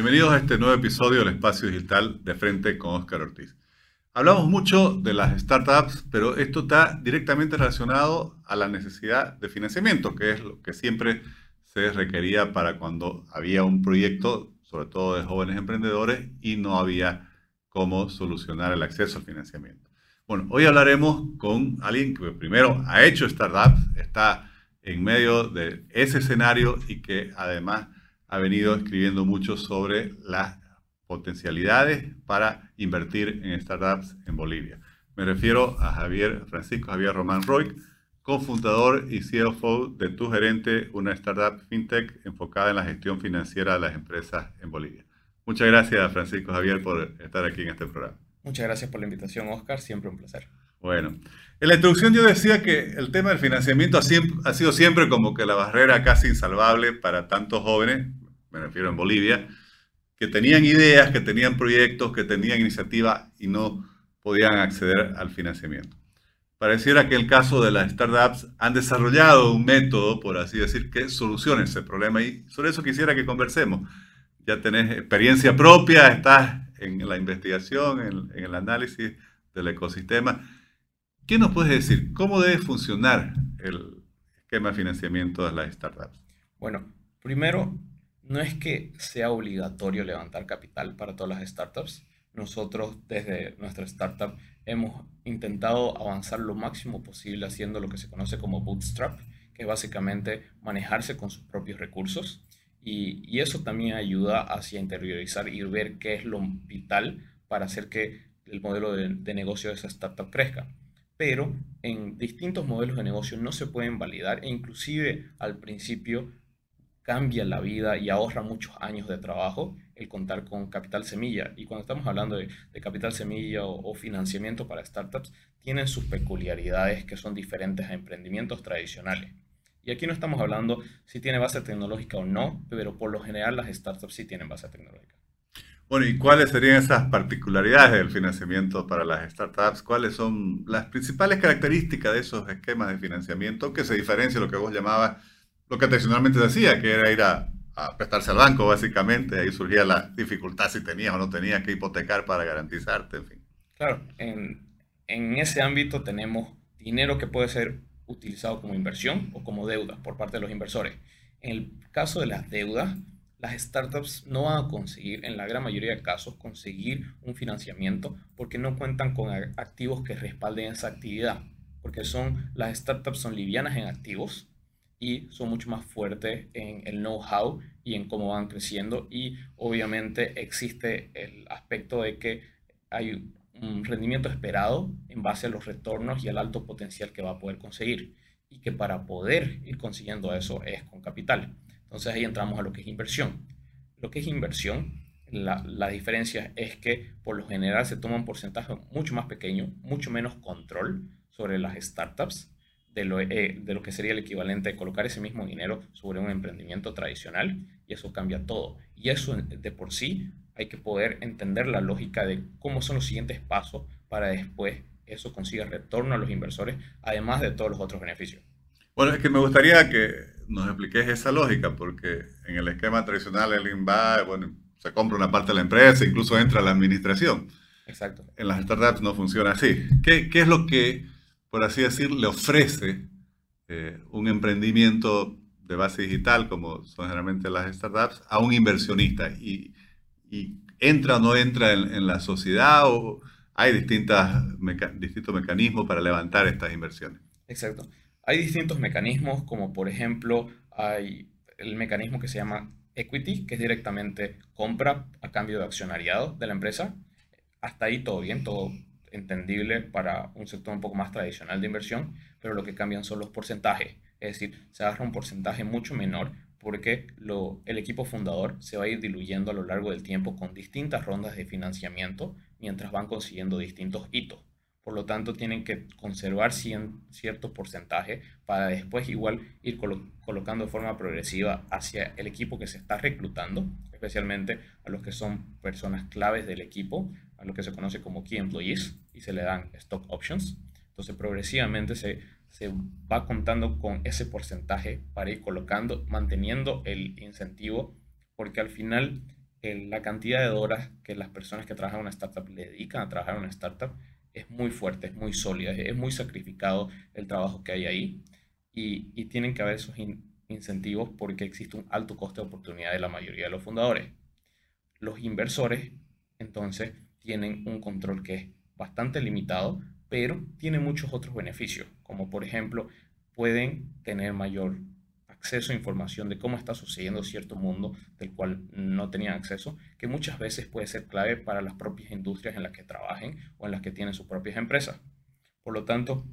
Bienvenidos a este nuevo episodio del Espacio Digital de Frente con Oscar Ortiz. Hablamos mucho de las startups, pero esto está directamente relacionado a la necesidad de financiamiento, que es lo que siempre se requería para cuando había un proyecto, sobre todo de jóvenes emprendedores, y no había cómo solucionar el acceso al financiamiento. Bueno, hoy hablaremos con alguien que primero ha hecho startups, está en medio de ese escenario y que además ha venido escribiendo mucho sobre las potencialidades para invertir en startups en Bolivia. Me refiero a Javier Francisco Javier Román Roy, cofundador y CFO de Tu Gerente, una startup fintech enfocada en la gestión financiera de las empresas en Bolivia. Muchas gracias, Francisco Javier, por estar aquí en este programa. Muchas gracias por la invitación, Oscar. Siempre un placer. Bueno, en la introducción yo decía que el tema del financiamiento ha, ha sido siempre como que la barrera casi insalvable para tantos jóvenes, me refiero en Bolivia, que tenían ideas, que tenían proyectos, que tenían iniciativa y no podían acceder al financiamiento. Pareciera que el caso de las startups han desarrollado un método, por así decir, que solucione ese problema y sobre eso quisiera que conversemos. Ya tenés experiencia propia, estás en la investigación, en el análisis del ecosistema. ¿Qué nos puedes decir? ¿Cómo debe funcionar el esquema de financiamiento de las startups? Bueno, primero, no es que sea obligatorio levantar capital para todas las startups. Nosotros desde nuestra startup hemos intentado avanzar lo máximo posible haciendo lo que se conoce como bootstrap, que es básicamente manejarse con sus propios recursos. Y, eso también ayuda hacia interiorizar y ver qué es lo vital para hacer que el modelo de, de negocio de esa startup crezca. Pero en distintos modelos de negocio no se pueden validar e inclusive al principio cambia la vida y ahorra muchos años de trabajo el contar con capital semilla. Y cuando estamos hablando de, capital semilla o, financiamiento para startups, tienen sus peculiaridades que son diferentes a emprendimientos tradicionales. Y aquí no estamos hablando si tiene base tecnológica o no, pero por lo general las startups sí tienen base tecnológica. Bueno, ¿y cuáles serían esas particularidades del financiamiento para las startups? ¿Cuáles son las principales características de esos esquemas de financiamiento que se diferencian de lo que vos llamabas lo que tradicionalmente se hacía, que era ir a, prestarse al banco, básicamente. Ahí surgía la dificultad si tenías o no tenías que hipotecar para garantizarte, en fin. Claro, en, en ese ámbito tenemos dinero que puede ser utilizado como inversión o como deuda por parte de los inversores. En el caso de las deudas, las startups no van a conseguir, en la gran mayoría de casos, conseguir un financiamiento porque no cuentan con activos que respalden esa actividad. Porque son, las startups son livianas en activos, y son mucho más fuertes en el know-how y en cómo van creciendo y obviamente existe el aspecto de que hay un rendimiento esperado en base a los retornos y al alto potencial que va a poder conseguir y que para poder ir consiguiendo eso es con capital. Entonces ahí entramos a lo que es inversión. Lo que es inversión, la, la diferencia es que por lo general se toma un porcentaje mucho más pequeño, mucho menos control sobre las startups de lo, eh, de lo que sería el equivalente de colocar ese mismo dinero sobre un emprendimiento tradicional y eso cambia todo. Y eso de por sí hay que poder entender la lógica de cómo son los siguientes pasos para después eso consiga retorno a los inversores, además de todos los otros beneficios. Bueno, es que me gustaría que nos expliques esa lógica, porque en el esquema tradicional el INVA, bueno, se compra una parte de la empresa, incluso entra la administración. Exacto. En las startups no funciona así. ¿Qué, qué es lo que por así decir, le ofrece eh, un emprendimiento de base digital, como son generalmente las startups, a un inversionista. Y, entra o no entra en, la sociedad o hay distintas distintos mecanismos para levantar estas inversiones. Exacto. Hay distintos mecanismos, como por ejemplo, hay el mecanismo que se llama equity, que es directamente compra a cambio de accionariado de la empresa. Hasta ahí todo bien, todo entendible para un sector un poco más tradicional de inversión, pero lo que cambian son los porcentajes. Es decir, se agarra un porcentaje mucho menor porque el equipo fundador se va a ir diluyendo a lo largo del tiempo con distintas rondas de financiamiento mientras van consiguiendo distintos hitos. Por lo tanto, tienen que conservar cierto porcentaje para después igual ir colocando de forma progresiva hacia el equipo que se está reclutando, especialmente a los que son personas claves del equipo, a lo que se conoce como Key Employees y se le dan Stock Options. Entonces progresivamente se, se va contando con ese porcentaje para ir colocando, manteniendo el incentivo, porque al final la cantidad de horas que las personas que trabajan en una startup le dedican a trabajar en una startup es muy fuerte, es muy sólida, es muy sacrificado el trabajo que hay ahí y, y tienen que haber esos incentivos porque existe un alto coste de oportunidad de la mayoría de los fundadores. Los inversores, entonces, tienen un control que es bastante limitado, pero tiene muchos otros beneficios, como por ejemplo, pueden tener mayor acceso a información de cómo está sucediendo cierto mundo del cual no tenían acceso, que muchas veces puede ser clave para las propias industrias en las que trabajen o en las que tienen sus propias empresas. Por lo tanto,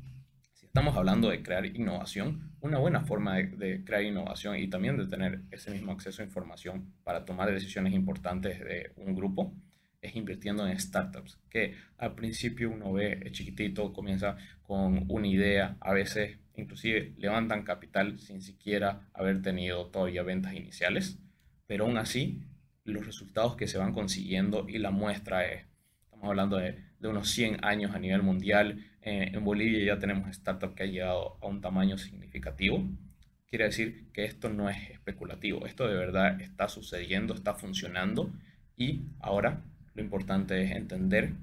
si estamos hablando de crear innovación, una buena forma de, crear innovación y también de tener ese mismo acceso a información para tomar decisiones importantes de un grupo es invirtiendo en startups, que al principio uno ve chiquitito, comienza con una idea, a veces inclusive levantan capital sin siquiera haber tenido todavía ventas iniciales, pero aún así los resultados que se van consiguiendo y la muestra es, estamos hablando de, unos 100 años a nivel mundial, eh, en Bolivia ya tenemos startup que ha llegado a un tamaño significativo, quiere decir que esto no es especulativo, esto de verdad está sucediendo, está funcionando y ahora lo importante es entender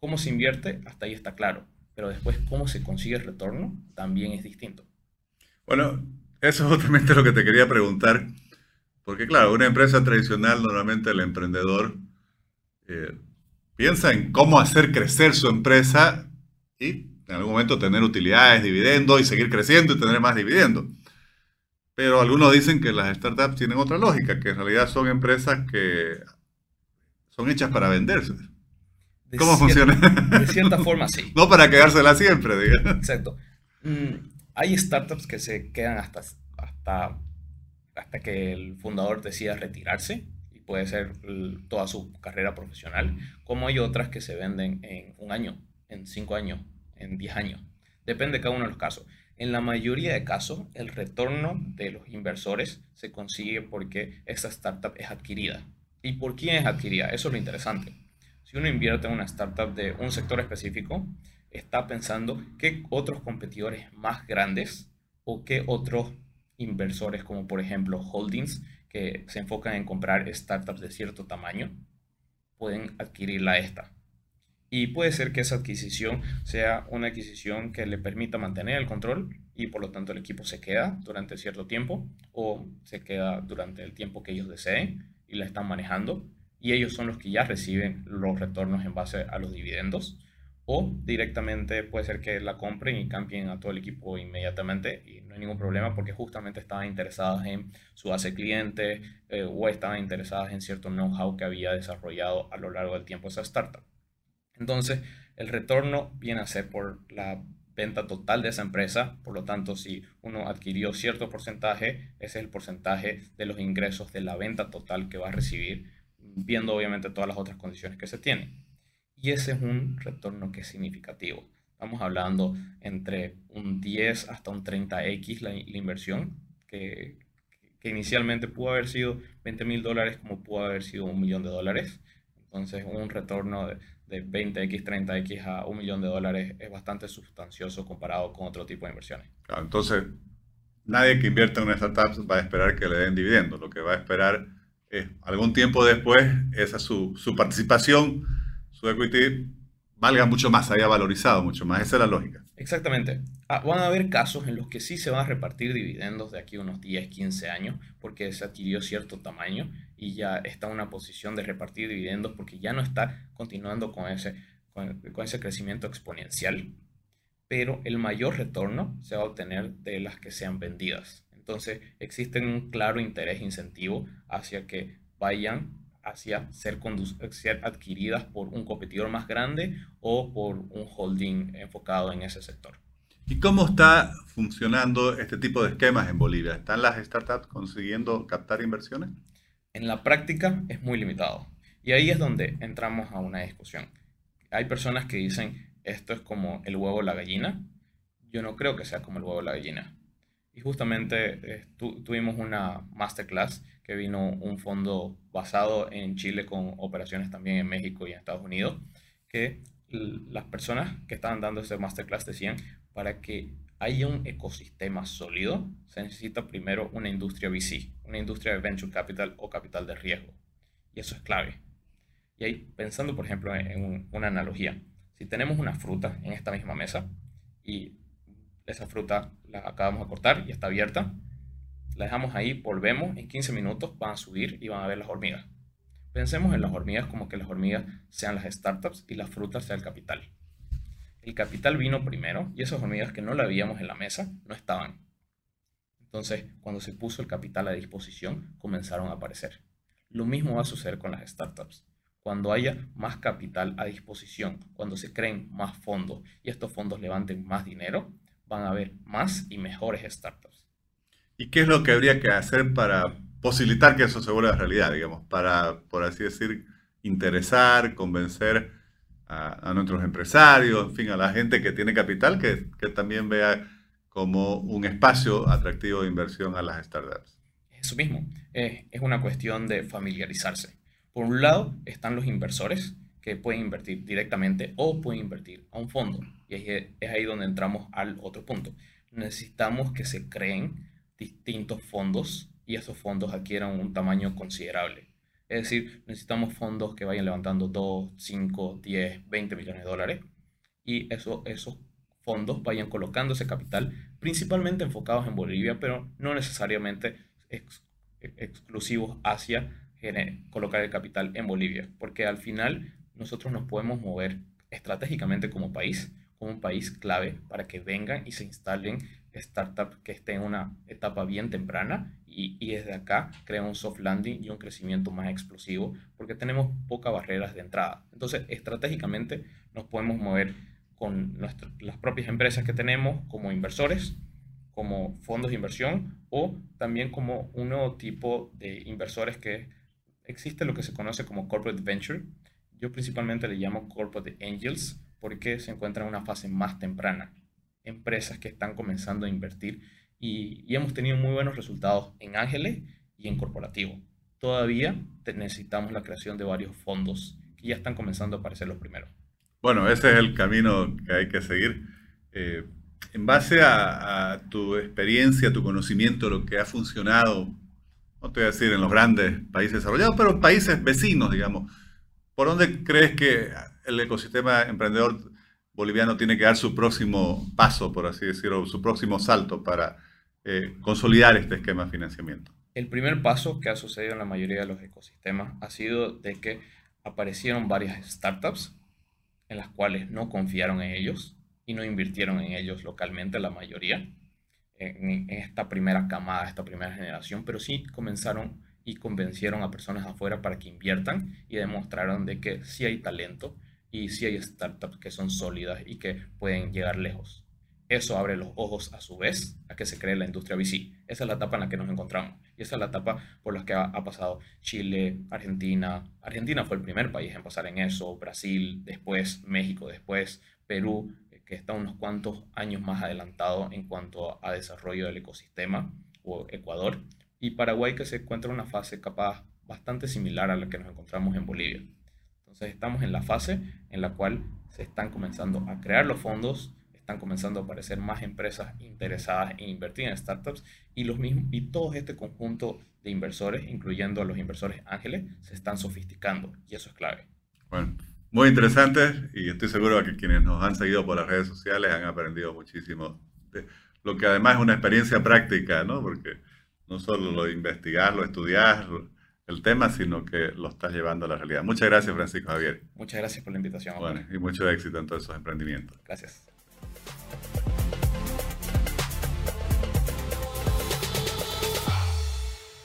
cómo se invierte, hasta ahí está claro, pero después cómo se consigue el retorno también es distinto. Bueno, eso es justamente lo que te quería preguntar, porque claro, una empresa tradicional, normalmente el emprendedor eh, piensa en cómo hacer crecer su empresa y en algún momento tener utilidades, dividendos y seguir creciendo y tener más dividendos. Pero algunos dicen que las startups tienen otra lógica, que en realidad son empresas que son hechas para venderse. ¿Cómo funciona? De cierta forma, sí. no para quedársela siempre, digamos. Exacto. Mm, hay startups que se quedan hasta, hasta, hasta que el fundador decida retirarse y puede ser toda su carrera profesional, como hay otras que se venden en un año, en cinco años, en diez años. Depende de cada uno de los casos. En la mayoría de casos, el retorno de los inversores se consigue porque esa startup es adquirida. ¿Y por quién es adquirida? Eso es lo interesante si uno invierte en una startup de un sector específico, está pensando qué otros competidores más grandes o qué otros inversores, como por ejemplo holdings, que se enfocan en comprar startups de cierto tamaño, pueden adquirirla esta. Y puede ser que esa adquisición sea una adquisición que le permita mantener el control y por lo tanto el equipo se queda durante cierto tiempo o se queda durante el tiempo que ellos deseen y la están manejando y ellos son los que ya reciben los retornos en base a los dividendos. O directamente puede ser que la compren y cambien a todo el equipo inmediatamente y no hay ningún problema porque justamente estaban interesadas en su base cliente eh, o estaban interesadas en cierto know-how que había desarrollado a lo largo del tiempo esa startup. Entonces, el retorno viene a ser por la venta total de esa empresa, por lo tanto, si uno adquirió cierto porcentaje, ese es el porcentaje de los ingresos de la venta total que va a recibir viendo obviamente todas las otras condiciones que se tienen. Y ese es un retorno que es significativo. Estamos hablando entre un 10 hasta un 30x la, inversión, que, que, inicialmente pudo haber sido 20 mil dólares como pudo haber sido un millón de dólares. Entonces un retorno de, de 20x, 30x a un millón de dólares es bastante sustancioso comparado con otro tipo de inversiones. entonces, nadie que invierta en una startup va a esperar que le den dividendos. Lo que va a esperar eh, algún tiempo después, esa su, su participación, su equity, valga mucho más, haya valorizado mucho más. Esa es la lógica. Exactamente. Ah, van a haber casos en los que sí se van a repartir dividendos de aquí a unos 10, 15 años, porque se adquirió cierto tamaño y ya está en una posición de repartir dividendos porque ya no está continuando con ese, con, con ese crecimiento exponencial. Pero el mayor retorno se va a obtener de las que sean vendidas. Entonces, existe un claro interés e incentivo hacia que vayan hacia ser, adquiridas por un competidor más grande o por un holding enfocado en ese sector. ¿Y cómo está funcionando este tipo de esquemas en Bolivia? ¿Están las startups consiguiendo captar inversiones? En la práctica es muy limitado. Y ahí es donde entramos a una discusión. Hay personas que dicen, esto es como el huevo o la gallina. Yo no creo que sea como el huevo o la gallina. Y justamente eh, tuvimos una masterclass que vino un fondo basado en Chile con operaciones también en México y en Estados Unidos, que las personas que estaban dando ese masterclass decían, para que haya un ecosistema sólido, se necesita primero una industria VC, una industria de venture capital o capital de riesgo. y eso es clave. Y ahí, pensando por ejemplo en una analogía, si tenemos una fruta en esta misma mesa y esa fruta la acabamos de cortar y está abierta, la dejamos ahí, volvemos, en 15 minutos van a subir y van a ver las hormigas. Pensemos en las hormigas como que las hormigas sean las startups y las frutas sean el capital. El capital vino primero y esas hormigas que no la veíamos en la mesa no estaban. Entonces, cuando se puso el capital a disposición, comenzaron a aparecer. Lo mismo va a suceder con las startups. Cuando haya más capital a disposición, cuando se creen más fondos y estos fondos levanten más dinero, van a haber más y mejores startups. ¿Y qué es lo que habría que hacer para posibilitar que eso se vuelva realidad, digamos, para, por así decir, interesar, convencer a, nuestros empresarios, en fin, a la gente que tiene capital, que, que también vea como un espacio atractivo de inversión a las startups? Eso mismo, es una cuestión de familiarizarse. Por un lado están los inversores que pueden invertir directamente o pueden invertir a un fondo. Y es ahí donde entramos al otro punto. Necesitamos que se creen distintos fondos y esos fondos adquieran un tamaño considerable. Es decir, necesitamos fondos que vayan levantando 2, 5, 10, 20 millones de dólares y eso, esos fondos vayan colocando ese capital, principalmente enfocados en Bolivia, pero no necesariamente exclusivos hacia colocar el capital en Bolivia, porque al final nosotros nos podemos mover estratégicamente como país, como un país clave para que vengan y se instalen startups que estén en una etapa bien temprana y, y, desde acá crean un soft landing y un crecimiento más explosivo porque tenemos pocas barreras de entrada. Entonces, estratégicamente nos podemos mover con nuestras, las propias empresas que tenemos como inversores, como fondos de inversión o también como un nuevo tipo de inversores que existe lo que se conoce como corporate venture. Yo principalmente le llamo corporate angels porque se encuentran en una fase más temprana. Empresas que están comenzando a invertir y, y hemos tenido muy buenos resultados en ángeles y en corporativo. Todavía necesitamos la creación de varios fondos que ya están comenzando a aparecer los primeros. Bueno, ese es el camino que hay que seguir. Eh, en base a, a, tu experiencia, tu conocimiento, lo que ha funcionado, no te voy a decir en los grandes países desarrollados, pero países vecinos, digamos, ¿por dónde crees que el ecosistema emprendedor boliviano tiene que dar su próximo paso, por así decirlo, su próximo salto para eh, consolidar este esquema de financiamiento? El primer paso que ha sucedido en la mayoría de los ecosistemas ha sido de que aparecieron varias startups en las cuales no confiaron en ellos y no invirtieron en ellos localmente la mayoría en, esta primera camada, esta primera generación, pero sí comenzaron y convencieron a personas afuera para que inviertan y demostraron de que sí hay talento y sí hay startups que son sólidas y que pueden llegar lejos. Eso abre los ojos a su vez a que se cree la industria VC. Esa es la etapa en la que nos encontramos. Y esa es la etapa por la que ha, ha, pasado Chile, Argentina. Argentina fue el primer país en pasar en eso, Brasil, después México, después Perú, que está unos cuantos años más adelantado en cuanto a desarrollo del ecosistema, o Ecuador, y Paraguay que se encuentra en una fase capaz bastante similar a la que nos encontramos en Bolivia. Entonces estamos en la fase en la cual se están comenzando a crear los fondos, están comenzando a aparecer más empresas interesadas en invertir en startups y, los mismos, y todo este conjunto de inversores, incluyendo a los inversores ángeles, se están sofisticando y eso es clave. Bueno, muy interesante y estoy seguro que quienes nos han seguido por las redes sociales han aprendido muchísimo. De lo que además es una experiencia práctica, ¿no? Porque no solo lo de investigar, lo estudiar el tema, sino que lo estás llevando a la realidad. Muchas gracias, Francisco Javier. Muchas gracias por la invitación. Bueno, y mucho éxito en todos esos emprendimientos. Gracias.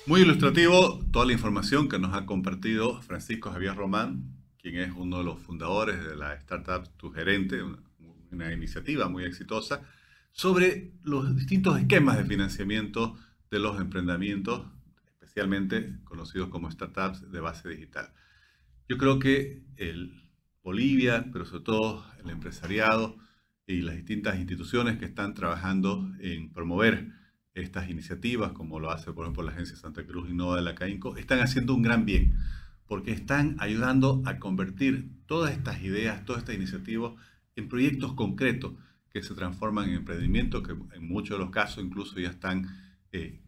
Muy ilustrativo toda la información que nos ha compartido Francisco Javier Román, quien es uno de los fundadores de la startup Tu Gerente, una, iniciativa muy exitosa, sobre los distintos esquemas de financiamiento de los emprendimientos, especialmente conocidos como startups de base digital. Yo creo que el Bolivia, pero sobre todo el empresariado y las distintas instituciones que están trabajando en promover estas iniciativas, como lo hace por ejemplo la Agencia Santa Cruz Innova de la CAINCO, están haciendo un gran bien porque están ayudando a convertir todas estas ideas, todas estas iniciativas en proyectos concretos que se transforman en emprendimientos que en muchos de los casos incluso ya están eh,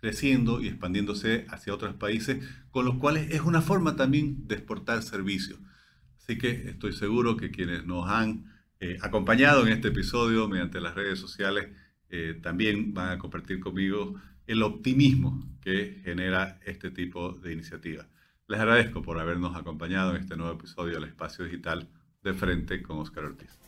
creciendo y expandiéndose hacia otros países, con los cuales es una forma también de exportar servicios. Así que estoy seguro que quienes nos han eh, acompañado en este episodio mediante las redes sociales eh, también van a compartir conmigo el optimismo que genera este tipo de iniciativa. Les agradezco por habernos acompañado en este nuevo episodio del Espacio Digital de Frente con Oscar Ortiz.